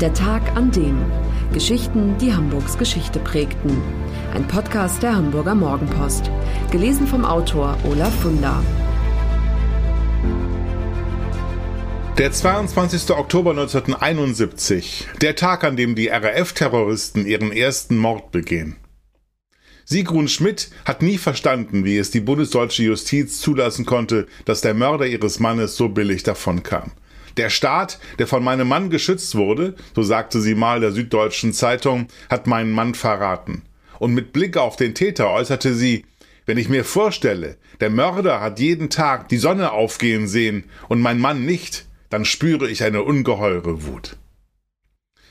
Der Tag an dem. Geschichten, die Hamburgs Geschichte prägten. Ein Podcast der Hamburger Morgenpost. Gelesen vom Autor Olaf Funder. Der 22. Oktober 1971. Der Tag, an dem die RAF-Terroristen ihren ersten Mord begehen. Sigrun Schmidt hat nie verstanden, wie es die bundesdeutsche Justiz zulassen konnte, dass der Mörder ihres Mannes so billig davonkam. Der Staat, der von meinem Mann geschützt wurde, so sagte sie mal der Süddeutschen Zeitung, hat meinen Mann verraten. Und mit Blick auf den Täter äußerte sie, wenn ich mir vorstelle, der Mörder hat jeden Tag die Sonne aufgehen sehen und mein Mann nicht, dann spüre ich eine ungeheure Wut.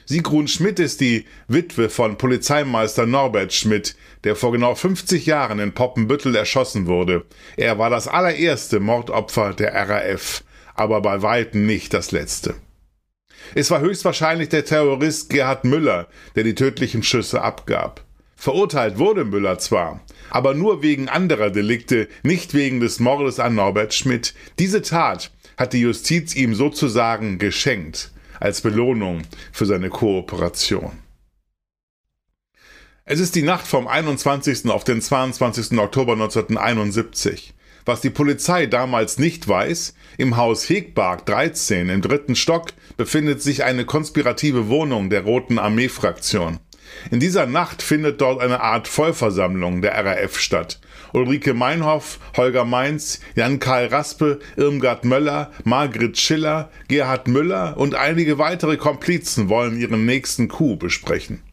Sigrun Schmidt ist die Witwe von Polizeimeister Norbert Schmidt, der vor genau 50 Jahren in Poppenbüttel erschossen wurde. Er war das allererste Mordopfer der RAF, aber bei weitem nicht das letzte. Es war höchstwahrscheinlich der Terrorist Gerhard Müller, der die tödlichen Schüsse abgab. Verurteilt wurde Müller zwar, aber nur wegen anderer Delikte, nicht wegen des Mordes an Norbert Schmidt. Diese Tat hat die Justiz ihm sozusagen geschenkt als Belohnung für seine Kooperation. Es ist die Nacht vom 21. auf den 22. Oktober 1971. Was die Polizei damals nicht weiß, im Haus Hegbark 13 im dritten Stock befindet sich eine konspirative Wohnung der Roten Armee-Fraktion. In dieser Nacht findet dort eine Art Vollversammlung der RAF statt. Ulrike Meinhoff, Holger Mainz, Jan-Karl Raspe, Irmgard Möller, Margret Schiller, Gerhard Müller und einige weitere Komplizen wollen ihren nächsten Coup besprechen.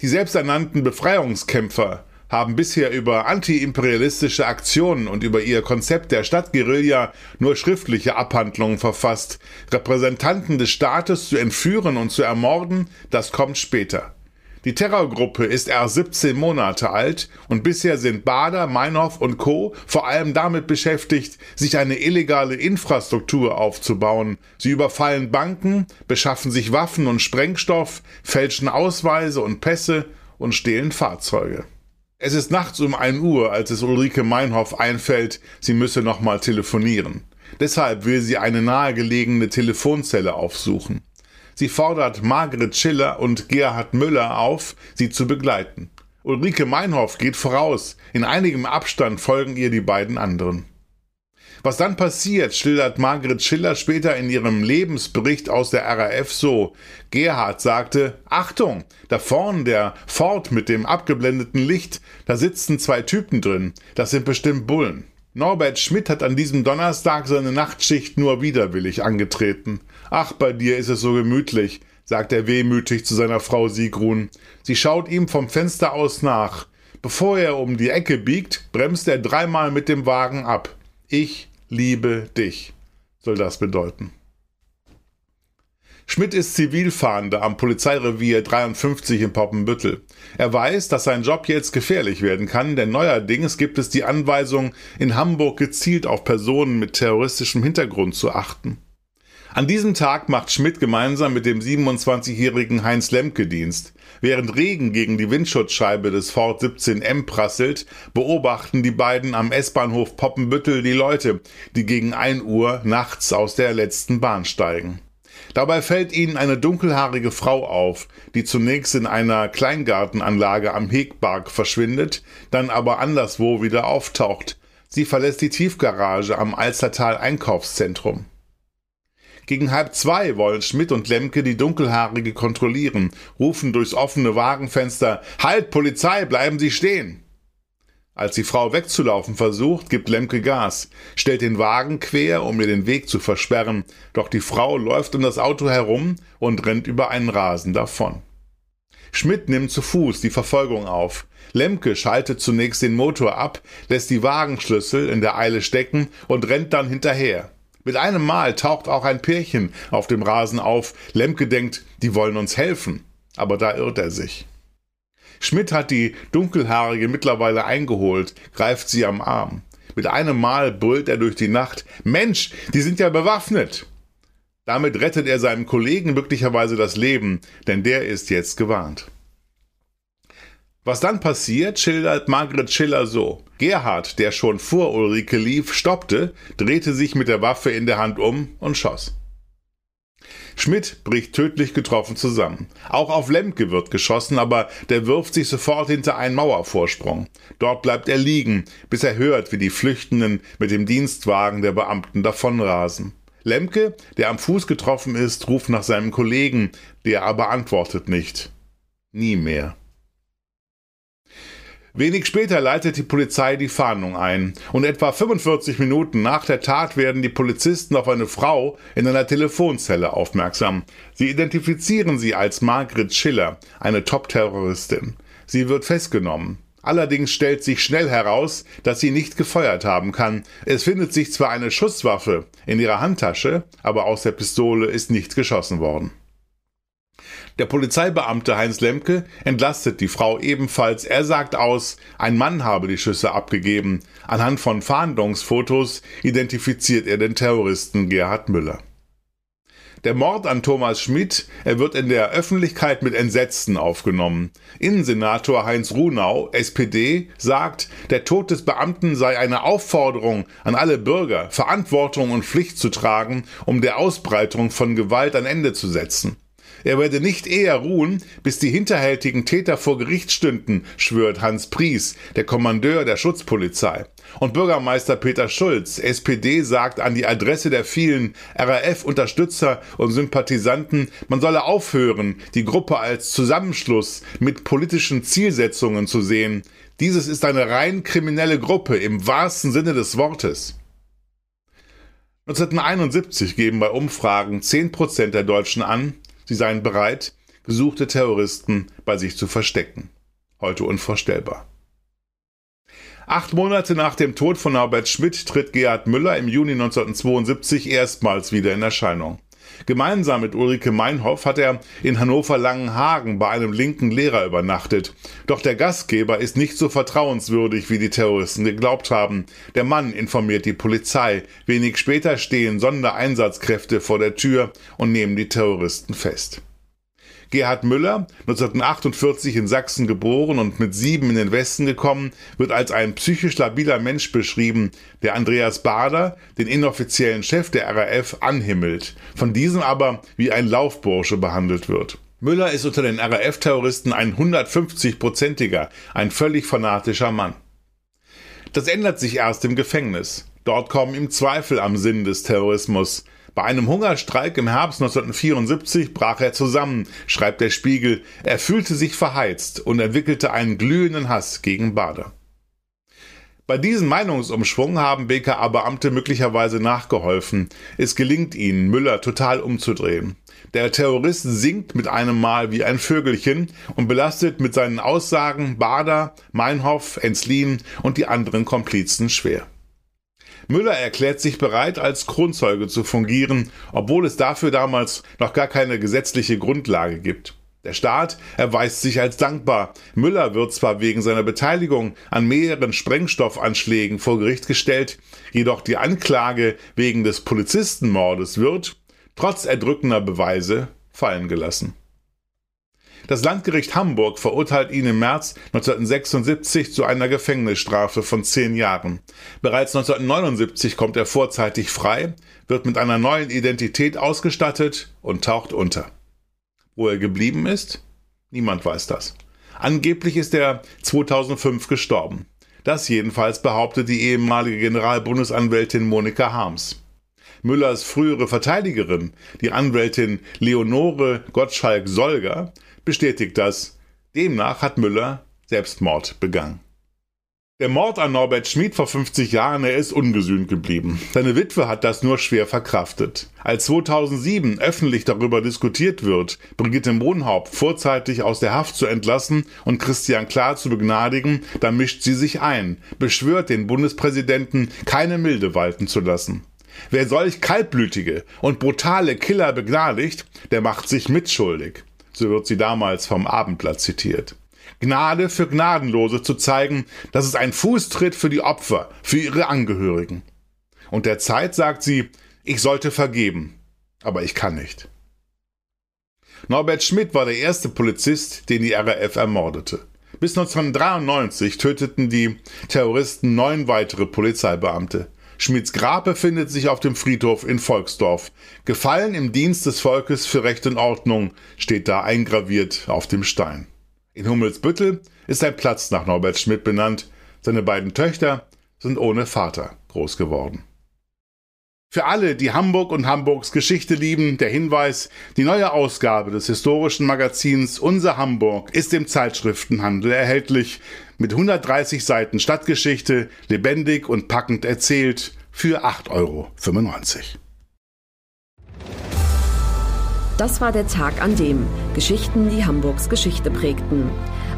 Die selbsternannten Befreiungskämpfer haben bisher über antiimperialistische Aktionen und über ihr Konzept der Stadtguerilla nur schriftliche Abhandlungen verfasst. Repräsentanten des Staates zu entführen und zu ermorden, das kommt später. Die Terrorgruppe ist erst 17 Monate alt und bisher sind Bader, Meinhof und Co. vor allem damit beschäftigt, sich eine illegale Infrastruktur aufzubauen. Sie überfallen Banken, beschaffen sich Waffen und Sprengstoff, fälschen Ausweise und Pässe und stehlen Fahrzeuge. Es ist nachts um 1 Uhr, als es Ulrike Meinhof einfällt, sie müsse nochmal telefonieren. Deshalb will sie eine nahegelegene Telefonzelle aufsuchen. Sie fordert Margret Schiller und Gerhard Müller auf, sie zu begleiten. Ulrike Meinhoff geht voraus. In einigem Abstand folgen ihr die beiden anderen. Was dann passiert, schildert Margret Schiller später in ihrem Lebensbericht aus der RAF so. Gerhard sagte, Achtung, da vorn der Ford mit dem abgeblendeten Licht, da sitzen zwei Typen drin, das sind bestimmt Bullen. Norbert Schmidt hat an diesem Donnerstag seine Nachtschicht nur widerwillig angetreten. Ach, bei dir ist es so gemütlich, sagt er wehmütig zu seiner Frau Sigrun. Sie schaut ihm vom Fenster aus nach. Bevor er um die Ecke biegt, bremst er dreimal mit dem Wagen ab. Ich liebe dich, soll das bedeuten. Schmidt ist Zivilfahnder am Polizeirevier 53 in Poppenbüttel. Er weiß, dass sein Job jetzt gefährlich werden kann, denn neuerdings gibt es die Anweisung, in Hamburg gezielt auf Personen mit terroristischem Hintergrund zu achten. An diesem Tag macht Schmidt gemeinsam mit dem 27-jährigen Heinz Lemke Dienst. Während Regen gegen die Windschutzscheibe des Ford 17M prasselt, beobachten die beiden am S-Bahnhof Poppenbüttel die Leute, die gegen 1 Uhr nachts aus der letzten Bahn steigen. Dabei fällt ihnen eine dunkelhaarige Frau auf, die zunächst in einer Kleingartenanlage am Hegbark verschwindet, dann aber anderswo wieder auftaucht. Sie verlässt die Tiefgarage am Alstertal Einkaufszentrum. Gegen halb zwei wollen Schmidt und Lemke die Dunkelhaarige kontrollieren, rufen durchs offene Wagenfenster Halt, Polizei, bleiben Sie stehen. Als die Frau wegzulaufen versucht, gibt Lemke Gas, stellt den Wagen quer, um ihr den Weg zu versperren, doch die Frau läuft um das Auto herum und rennt über einen Rasen davon. Schmidt nimmt zu Fuß die Verfolgung auf. Lemke schaltet zunächst den Motor ab, lässt die Wagenschlüssel in der Eile stecken und rennt dann hinterher. Mit einem Mal taucht auch ein Pärchen auf dem Rasen auf. Lemke denkt, die wollen uns helfen. Aber da irrt er sich. Schmidt hat die Dunkelhaarige mittlerweile eingeholt, greift sie am Arm. Mit einem Mal brüllt er durch die Nacht, Mensch, die sind ja bewaffnet. Damit rettet er seinem Kollegen möglicherweise das Leben, denn der ist jetzt gewarnt. Was dann passiert, schildert Margret Schiller so. Gerhard, der schon vor Ulrike lief, stoppte, drehte sich mit der Waffe in der Hand um und schoss. Schmidt bricht tödlich getroffen zusammen. Auch auf Lemke wird geschossen, aber der wirft sich sofort hinter einen Mauervorsprung. Dort bleibt er liegen, bis er hört, wie die Flüchtenden mit dem Dienstwagen der Beamten davonrasen. Lemke, der am Fuß getroffen ist, ruft nach seinem Kollegen, der aber antwortet nicht. Nie mehr. Wenig später leitet die Polizei die Fahndung ein und etwa 45 Minuten nach der Tat werden die Polizisten auf eine Frau in einer Telefonzelle aufmerksam. Sie identifizieren sie als Margret Schiller, eine Top-Terroristin. Sie wird festgenommen. Allerdings stellt sich schnell heraus, dass sie nicht gefeuert haben kann. Es findet sich zwar eine Schusswaffe in ihrer Handtasche, aber aus der Pistole ist nichts geschossen worden. Der Polizeibeamte Heinz Lemke entlastet die Frau ebenfalls. Er sagt aus, ein Mann habe die Schüsse abgegeben. Anhand von Fahndungsfotos identifiziert er den Terroristen Gerhard Müller. Der Mord an Thomas Schmidt, er wird in der Öffentlichkeit mit Entsetzen aufgenommen. Innensenator Heinz Runau, SPD, sagt, der Tod des Beamten sei eine Aufforderung an alle Bürger, Verantwortung und Pflicht zu tragen, um der Ausbreitung von Gewalt ein Ende zu setzen. Er werde nicht eher ruhen, bis die hinterhältigen Täter vor Gericht stünden, schwört Hans Pries, der Kommandeur der Schutzpolizei. Und Bürgermeister Peter Schulz, SPD, sagt an die Adresse der vielen RAF-Unterstützer und Sympathisanten, man solle aufhören, die Gruppe als Zusammenschluss mit politischen Zielsetzungen zu sehen. Dieses ist eine rein kriminelle Gruppe im wahrsten Sinne des Wortes. 1971 geben bei Umfragen 10% der Deutschen an, Sie seien bereit, gesuchte Terroristen bei sich zu verstecken. Heute unvorstellbar. Acht Monate nach dem Tod von Norbert Schmidt tritt Gerhard Müller im Juni 1972 erstmals wieder in Erscheinung. Gemeinsam mit Ulrike Meinhoff hat er in Hannover-Langenhagen bei einem linken Lehrer übernachtet. Doch der Gastgeber ist nicht so vertrauenswürdig, wie die Terroristen geglaubt haben. Der Mann informiert die Polizei. Wenig später stehen Sondereinsatzkräfte vor der Tür und nehmen die Terroristen fest. Gerhard Müller, 1948 in Sachsen geboren und mit sieben in den Westen gekommen, wird als ein psychisch labiler Mensch beschrieben, der Andreas Bader, den inoffiziellen Chef der RAF, anhimmelt, von diesem aber wie ein Laufbursche behandelt wird. Müller ist unter den RAF-Terroristen ein 150-prozentiger, ein völlig fanatischer Mann. Das ändert sich erst im Gefängnis. Dort kommen ihm Zweifel am Sinn des Terrorismus. Bei einem Hungerstreik im Herbst 1974 brach er zusammen, schreibt der Spiegel. Er fühlte sich verheizt und entwickelte einen glühenden Hass gegen Bader. Bei diesem Meinungsumschwung haben BKA-Beamte möglicherweise nachgeholfen. Es gelingt ihnen, Müller total umzudrehen. Der Terrorist singt mit einem Mal wie ein Vögelchen und belastet mit seinen Aussagen Bader, Meinhoff, Enslin und die anderen Komplizen schwer. Müller erklärt sich bereit, als Kronzeuge zu fungieren, obwohl es dafür damals noch gar keine gesetzliche Grundlage gibt. Der Staat erweist sich als dankbar. Müller wird zwar wegen seiner Beteiligung an mehreren Sprengstoffanschlägen vor Gericht gestellt, jedoch die Anklage wegen des Polizistenmordes wird, trotz erdrückender Beweise, fallen gelassen. Das Landgericht Hamburg verurteilt ihn im März 1976 zu einer Gefängnisstrafe von zehn Jahren. Bereits 1979 kommt er vorzeitig frei, wird mit einer neuen Identität ausgestattet und taucht unter. Wo er geblieben ist? Niemand weiß das. Angeblich ist er 2005 gestorben. Das jedenfalls behauptet die ehemalige Generalbundesanwältin Monika Harms. Müllers frühere Verteidigerin, die Anwältin Leonore Gottschalk-Solger, bestätigt das. Demnach hat Müller Selbstmord begangen. Der Mord an Norbert Schmid vor 50 Jahren, er ist ungesühnt geblieben. Seine Witwe hat das nur schwer verkraftet. Als 2007 öffentlich darüber diskutiert wird, Brigitte Mohnhaupt vorzeitig aus der Haft zu entlassen und Christian Klar zu begnadigen, da mischt sie sich ein, beschwört den Bundespräsidenten, keine Milde walten zu lassen. Wer solch kaltblütige und brutale Killer begnadigt, der macht sich mitschuldig so wird sie damals vom Abendblatt zitiert. Gnade für Gnadenlose zu zeigen, das ist ein Fußtritt für die Opfer, für ihre Angehörigen. Und der Zeit sagt sie, ich sollte vergeben, aber ich kann nicht. Norbert Schmidt war der erste Polizist, den die RAF ermordete. Bis 1993 töteten die Terroristen neun weitere Polizeibeamte. Schmids Grab befindet sich auf dem Friedhof in Volksdorf. Gefallen im Dienst des Volkes für Recht und Ordnung steht da eingraviert auf dem Stein. In Hummelsbüttel ist ein Platz nach Norbert Schmidt benannt. Seine beiden Töchter sind ohne Vater groß geworden. Für alle, die Hamburg und Hamburgs Geschichte lieben, der Hinweis, die neue Ausgabe des historischen Magazins Unser Hamburg ist im Zeitschriftenhandel erhältlich, mit 130 Seiten Stadtgeschichte, lebendig und packend erzählt, für 8,95 Euro. Das war der Tag an dem Geschichten, die Hamburgs Geschichte prägten.